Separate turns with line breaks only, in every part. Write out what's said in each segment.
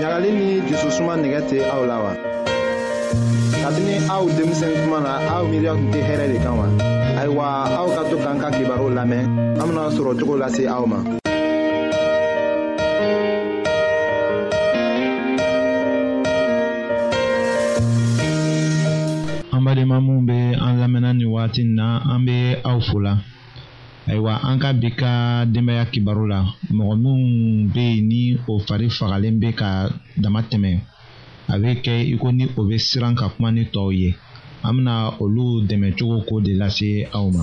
ɲagali ni jususuma nɛgɛ tɛ aw la wa kabini aw denmisɛn kuma na aw miiriya tun tɛ hɛrɛ de kan wa ayiwa aw ka to k'an ka kibaru lamɛn an bena sɔrɔ cogo lase aw ma
an badenma minnu bɛ an lamɛnna ni waati in na an bɛ aw fo la ayiwa an ka bi ka denbaya kibaru la mɔgɔ minnu bɛ yen ni o fari fagalen bɛ ka dama tɛmɛ a bɛ kɛ i ko ni o bɛ siran ka kuma ni tɔw ye an bɛna olu dɛmɛ cogo ko de lase aw ma.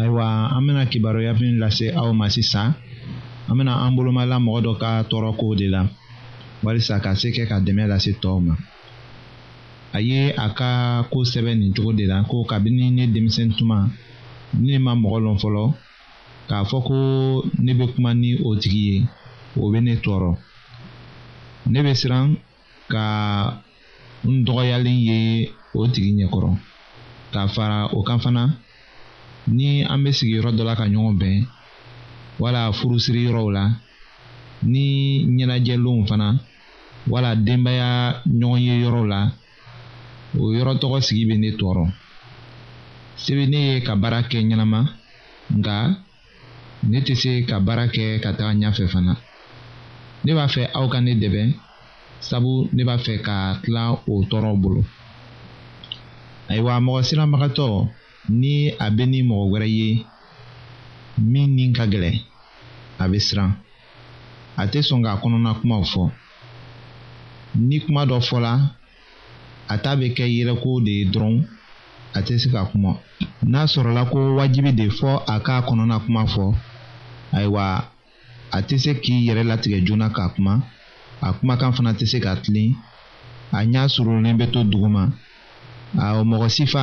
ayiwa an bɛna kibaruya min lase aw ma sisan an bɛna an bolomala mɔgɔ dɔ ka tɔɔrɔko de la walisa ka se kɛ ka dɛmɛ lase tɔw ma a ye a ka ko sɛbɛn nin cogo de la ko kabini ne denmisɛn tuma ne ma mɔgɔ lɔn fɔlɔ k'a fɔ ko ne bɛ kuma ni o tigi ye o bɛ ne tɔɔrɔ ne bɛ siran ka n dɔgɔyalen ye o tigi ɲɛkɔrɔ ka fara o kan fana ni an bɛ sigi yɔrɔ dɔ la ka ɲɔgɔn bɛn wala furusiri yɔrɔw la ni ɲɛnajɛlenw fana wala denbaya ɲɔgɔn ye yɔrɔw la o yɔrɔ tɔgɔ sigi bɛ ne tɔɔrɔ se bɛ ne ye ka baara kɛ ɲɛnama nka ne tɛ se ka baara kɛ ka taga ɲɛfɛ fana ne b'a fɛ aw ka ne dɛmɛ sabu ne b'a fɛ ka tila o tɔɔrɔ bolo ayiwa mɔgɔ siramagatɔ ni a bɛ ni mɔgɔ wɛrɛ ye min ni ka gɛlɛn a bɛ siran a tɛ sɔn k'a kɔnɔna kumaw fɔ. ni kuma dɔ fɔla a ta bɛ kɛ yɛrɛko de ye dɔrɔn a tɛ se ka kuma n'a sɔrɔla ko wajibi de fɔ a k'a kɔnɔna kuma fɔ ayiwa a tɛ se k'i yɛrɛ latigɛ joona ka kuma a kumakan fana tɛ se ka tilen a ɲɛ surunnen bɛ to duguma a mɔgɔ sifa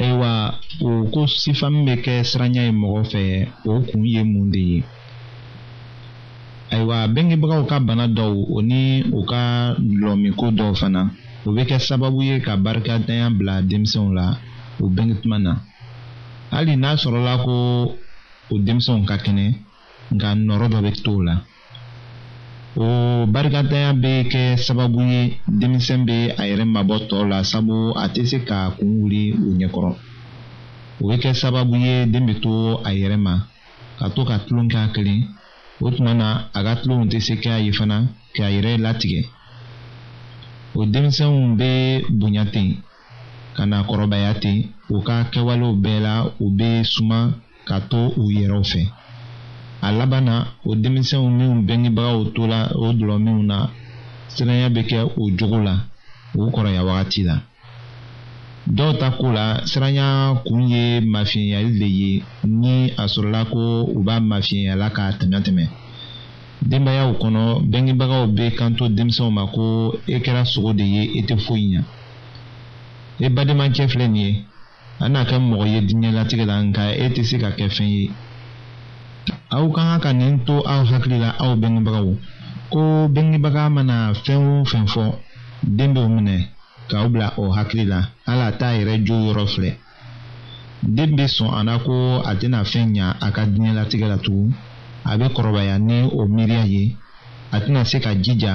ayiwa o
ko sifamu bɛ kɛ siranya ye mɔgɔ fɛ o kun ye mun de ye ayiwa bengebagaw ka bana dɔw o ni u ka dulɔmiko dɔw fana o bɛ kɛ sababu ye ka barikadanya bila denmisɛnw la u bɛnge tuma na hali n'a sɔrɔla ko o denmisɛnw ka kɛnɛ nka nɔrɔ dɔ bɛ t'o la o barikatanya bɛ kɛ sababu ye denmisɛn bɛ a yɛrɛ mabɔ tɔw la sabu a tɛ se ka kun wuli u ɲɛkɔrɔ o bɛ kɛ sababu ye den bɛ to a yɛrɛ ma ka to ka tulon k'a kelen o tuma na a ka tulonw tɛ se k'a ye fana k'a yɛrɛ latigɛ o denmisɛnw bɛ bonya ten ka na kɔrɔbaya ten u ka kɛwalew bɛɛ la u bɛ suma ka to u yɛrɛw fɛ a laban na o denmisɛnw minnu bɛngebagaw tola o dɔlɔminw na siranya bɛ kɛ o jogo la o kɔrɔya wagati la dɔw ta ko la siranya kun ye mafiɲɛyali de ye ni a sɔrɔla ko u b'a mafiɲɛyala k'a tɛmɛ tɛmɛ denbayaw kɔnɔ bɛngebagaw bɛ kanto denmisɛnw ma ko e kɛra sogo de ye e tɛ foyi ɲa e bademakɛ filɛ nin ye an na kɛ mɔgɔ ye diɲɛlatigɛ la nka e tɛ se ka kɛ fɛn ye aw ka kan ka nin to aw hakili la aw bɛngebagaw ko bɛngebaga mana fɛn o fɛn fɔ den b'o minɛ k'aw bila o hakili la hali a t'a yɛrɛ jo yɔrɔ filɛ den bɛ sɔn a la ko a tɛna fɛn ɲa a ka diɲɛlatigɛ la tugun a bɛ kɔrɔbaya ni o miiriya ye a tɛna se ka jija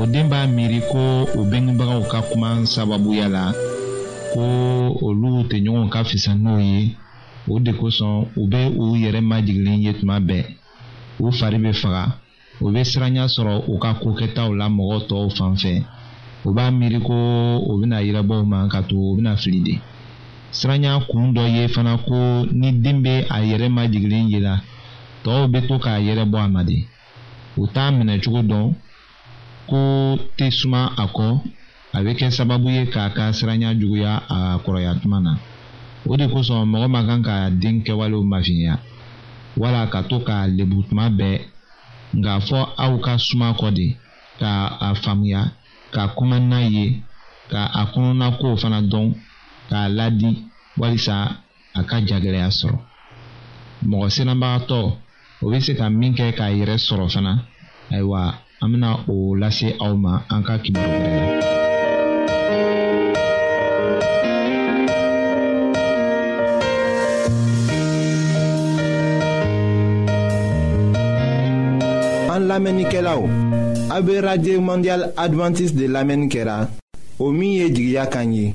o den b'a miiri
ko o bɛngebagaw ka kuma
sababuya la ko olu tɛ ɲɔgɔn ka fisa n'o ye o de kosɔn u bɛ u yɛrɛ majigilen ye tuma bɛɛ u fari bɛ faga u bɛ siranya sɔrɔ u ka ko kɛtaw la mɔgɔ tɔw fan fɛ u b'a miiri ko u bɛna yirabɔw ma ka to u bɛna fili de siranya kun dɔ ye fana ko ni den bɛ a yɛrɛ majigilen ye la
tɔw bɛ to k'a yɛrɛ bɔ a ma de u t'a minɛ cogo dɔn ko tɛ suma a kɔ a bɛ kɛ sababu ye k'a ka siranya juguya a kɔrɔya tuma na o de kosɔn mɔgɔ man kan ka den kɛwalew mafiɲɛya wala ka to k'a lebu tuma bɛɛ nka fɔ aw ka suma kɔ de ka a faamuya ka kuma n'a ye ka a kɔnɔna kow fana dɔn k'a ladi walisa a ka jagɛlɛya sɔrɔ mɔgɔ sennabagatɔ o bɛ se ka min kɛ k'a yɛrɛ sɔrɔ fana ayiwa an bɛna o lase aw ma an ka kibaru wɛrɛ la.
an lamɛnnikɛlaw a bɛ radio mondial adventiste de lamɛnni kɛra o min ye jigiya kan ye.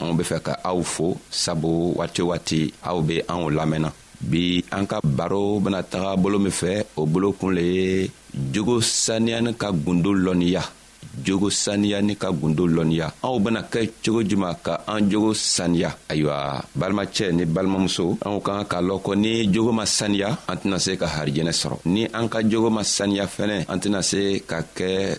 anw
be fɛ ka aw fo sabu waati waati aw be anw lamɛnna bi an ka baro bena taga bolo min fɛ o bolo kun le ye jogo saniyani ka gundo lɔnniya jogo saniya ni ka gundo lɔnniya anw bena kɛ cogo juman ka an jogo saniya ayiwa balimacɛ ni balimamuso anw ka kan k'a lɔn ko ni jogo ma saniya an tɛna se ka harijɛnɛ sɔrɔ ni an ka jogo ma saniya fɛnɛ an tɛna se ka kɛ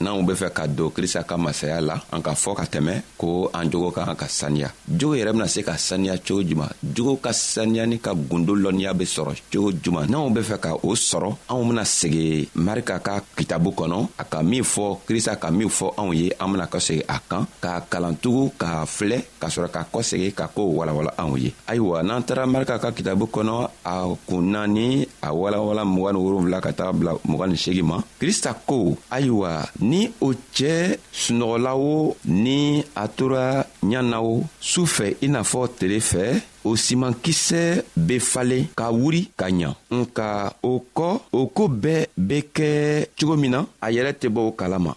n'anw be fɛ ka don krista ka masaya la an ka fɔɔ ka tɛmɛ ko an jogo ka kan ka saniya jogo yɛrɛ bena se ka saniya cogo juman jogo ka saniyani ka gundo lɔnniya be sɔrɔ cogo juman n'anw be fɛ ka o sɔrɔ anw bena segi marika ka kitabu kɔnɔ a ka min fɔ krista ka min fɔ anw ye an bena ka segi a kan k'a kalantugu k'a filɛ ka sɔrɔ ka kɔsegi ka koo walawala anw ye ayiwa n'an taara marika ka kitabu kɔnɔ a kun naani a walawala mugan ni wolonfila ka taga bila mugan ni segi ma krista ko ayiwa ni o cɛ sunɔgɔla o ni a tora ɲa na o su fɛ i n'a fɔ tele fɛ o simankisɛ bɛ falen ka wuri ka ɲa nka o kɔ o ko bɛɛ bɛ kɛ cogo min na a yɛrɛ tɛ bɔ o kalama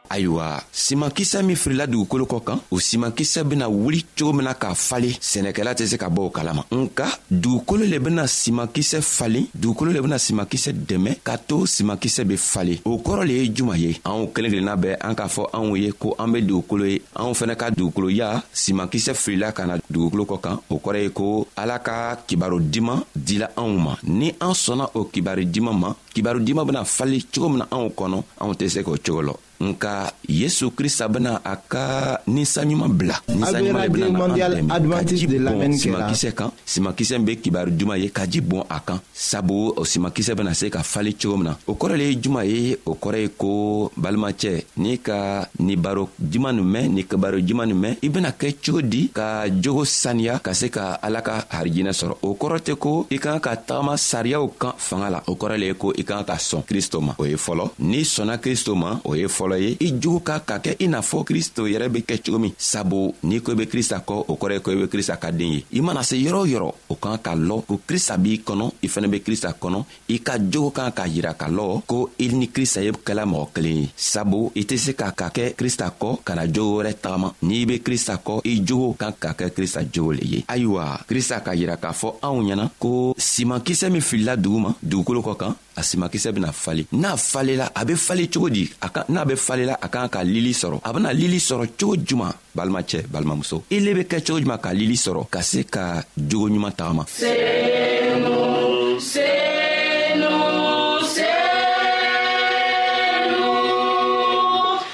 ayiwa simankisɛ min firila dugukolo kɔ kan o simankisɛ bena wuli cogo min na k'a falen sɛnɛkɛla tɛ se ka bɔ o kalama nka dugukolo le bena simankisɛ falen dugukolo le bena simankisɛ dɛmɛ k'a to simankisɛ be falen o kɔrɔ le ye juman ye anw kelen kelenna bɛɛ an k'a fɔ anw ye ko an be dugukolo ye anw fɛnɛ ka dugukoloya simankisɛ filila ka na dugukolo kɔ kan o kɔrɔ ye ko ala ka kibaro diman dila anw ma ni an sɔnna o kibari diman ma kibaru dima bena fali cogo min na anw kɔnɔ anw tɛ se k'o cogo lɔ nka yesu krista bena a ka ninsanɲuman bila ninsanɲuman le bena na an dɛmɛ ka ji bɔn simakisɛ kan simakisɛ be kibaru duma ye ka ji bɔn a kan sabu o simakisɛ bena se ka fali cogo min na o kɔrɔ le ye juma ye o kɔrɔ ye ko balimacɛ n'i ka ni baro juma nin mɛn ni kibaro juma nin mɛn i bena kɛ cogo di ka jogo saniya ka se ka ala ka harijinɛ sɔrɔ o kɔrɔ tɛ ko i kan ka tagama sariyaw kan fanga la o kɔrɔ le ye ko i kan ka sɔn kristo ma o ye fɔlɔ n'i sɔnna kristo ma o ye fɔlɔ ye i jogo ka ka kɛ i n'a fɔ kristo yɛrɛ be kɛ cogo min sabu n'i ko i be krista kɔ o kɔrɔ ye ko i be krista ka den ye i mana se yɔrɔ o yɔrɔ o kan ka lɔ ko krista b'i kɔnɔ i fɛnɛ be krista kɔnɔ i ka jogo kan k'a yira ka lɔ ko i ni krista ye kɛla mɔgɔ kelen ye sabu i tɛ se ka ka kɛ krista kɔ ka na jogo wɛrɛ tagama n'i be krista kɔ i jogo kan ka kɛ krista jogo le ye ayiwa krista k'a yira k'a fɔ anw ɲɛna ko simankisɛ min filila dugu ma dugukolo kɔ kan a simakisɛ bena fale n'a falela a be fale cogo di n'a be falela a kan ka lili sɔrɔ a bena lili sɔrɔ cogo juman balimacɛ balimamuso i le be kɛ cogo juman ka lili sɔrɔ ka se ka jogo ɲuman tagama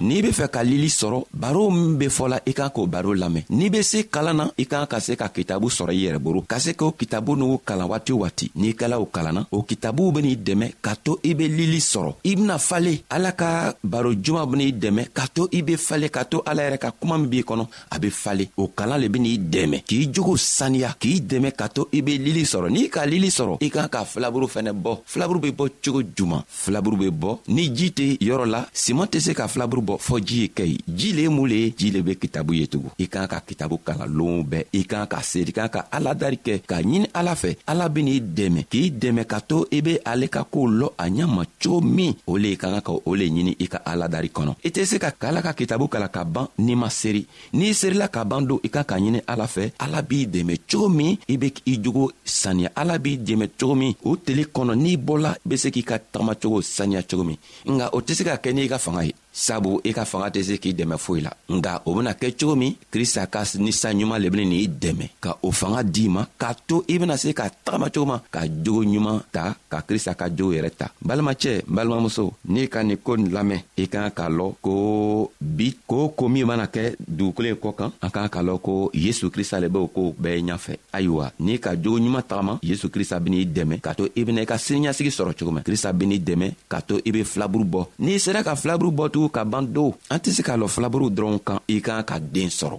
n'i be fɛ ka lili sɔrɔ baro min be fɔla i kan k'o baro lamɛn n'i be se kalan na i kan ka se ka kitabu sɔrɔ i yɛrɛ boro ka se k'o kitabu n'u kalan waati waati n'i kala u kalanna o kitabuw ben'i dɛmɛ ka to i be lili sɔrɔ i bena fale ala ka baro juman ben'i dɛmɛ ka to i be fale ka to ala yɛrɛ ka kuma min b'i kɔnɔ a be falen o kalan le ben'i dɛmɛ k'i jogo saniya k'i dɛmɛ ka to i be lili sɔrɔ n'i ka lili sɔrɔ i kan ka filaburu fɛnɛ bɔ filaburu be bɔ cogo juman filaburu be bɔ ni ji tɛ yɔrɔ la siman tɛ se ka filaburu bɔ fɔɔ ji ye kɛ ye ji le ye mun le ye ji le be kitabu ye tugun i kan ka kitabu kalan loon bɛɛ i kan ka seeri kan ka aladari kɛ k'a ɲini ala fɛ ala ben'i dɛmɛ k'i dɛmɛ ka to i be ale ka koow lɔ a ɲa ma cogo min o le i ka kan ka o le ɲini i ka aladari kɔnɔ i tɛ se ka kala ka kitabu kala ka ban n'i ma seri n'i serila ka ban don i kan k'a ɲini ala fɛ ala b'i dɛmɛ cogo min i be i jogo saniya ala b'i dɛmɛ cogo min o teli kɔnɔ n'i bɔla i be se k'i ka tagamacogo saniya cogo min nka o tɛ se ka kɛ n'i ka fanga ye sabu i ka fanga tɛ se k'i dɛmɛ foyi la nka o bena kɛ cogo min krista ka ni san ɲuman le bene n'i dɛmɛ ka o fanga d'i ma k'a to i bena se ka tagamacogo ma ka jogo ɲuman ta ka krista ka jow yɛrɛ ta balimacɛ balimamuso n'i ka nin ko nin lamɛn i kan k'a lɔn ko bi ko ko min mana kɛ dugukolo ye kɔ kan an kan k'a lɔn ko yesu krista le b'o kow bɛɛ ɲafɛ ayiwa n'i ka jogo ɲuman tagama yesu krista ben'i dɛmɛ k'a to i bena i ka siniɲasigi sɔrɔ cogo min krista ben'i dɛmɛ k'a to i be filaburu bɔ n'i sera ka filaburu bɔtugu ka ban do an tɛ se k'a lɔn filaburu dɔrɔnw kan i kan ka den sɔrɔ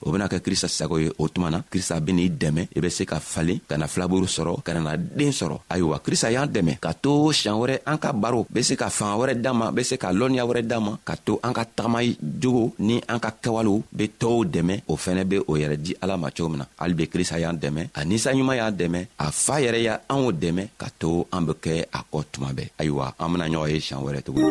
o bena kɛ krista sago ye o tuma na krista ben'i dɛmɛ i be se ka falen ka na filaburu sɔrɔ ka nana den sɔrɔ ayiwa krista y'an dɛmɛ ka to siɲan wɛrɛ an ka baro be se ka fanga wɛrɛ d'an ma be se ka lɔnniya wɛrɛ d'an ma ka to an ka tagama jogo ni an ka kɛwalew be tɔɔw dɛmɛ o fɛnɛ be o yɛrɛ di ala ma cogo min na hali be krista y'an dɛmɛ a ninsa ɲuman y'an dɛmɛ a fa yɛrɛ y'a anw dɛmɛ ka to an be kɛ a kɔ tuma bɛɛ ayiwa an bena ɲɔgɔn ye siɲan wɛrɛ tuguni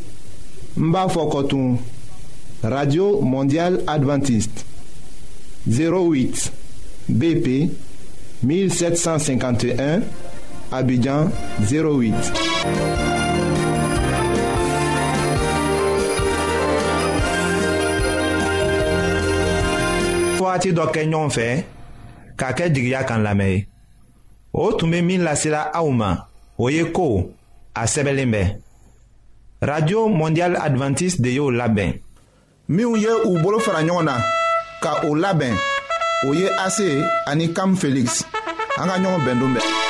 n b'a fɔ kɔtun radio mondial adventiste 08 bp 1751 abidjan 08 wagati dɔ kɛ ɲɔgɔn fɛ k'a kɛ jigiya kan lamɛn ye o tun bɛ min lasira aw ma o ye ko a sɛbɛnlen bɛ radio mondial adventiste de y'o labɛn minnu ye u bolo fara ɲɔgɔn na ka o labɛn o ye ase ani kam felix an ka ɲɔgɔn bɛn don bɛɛ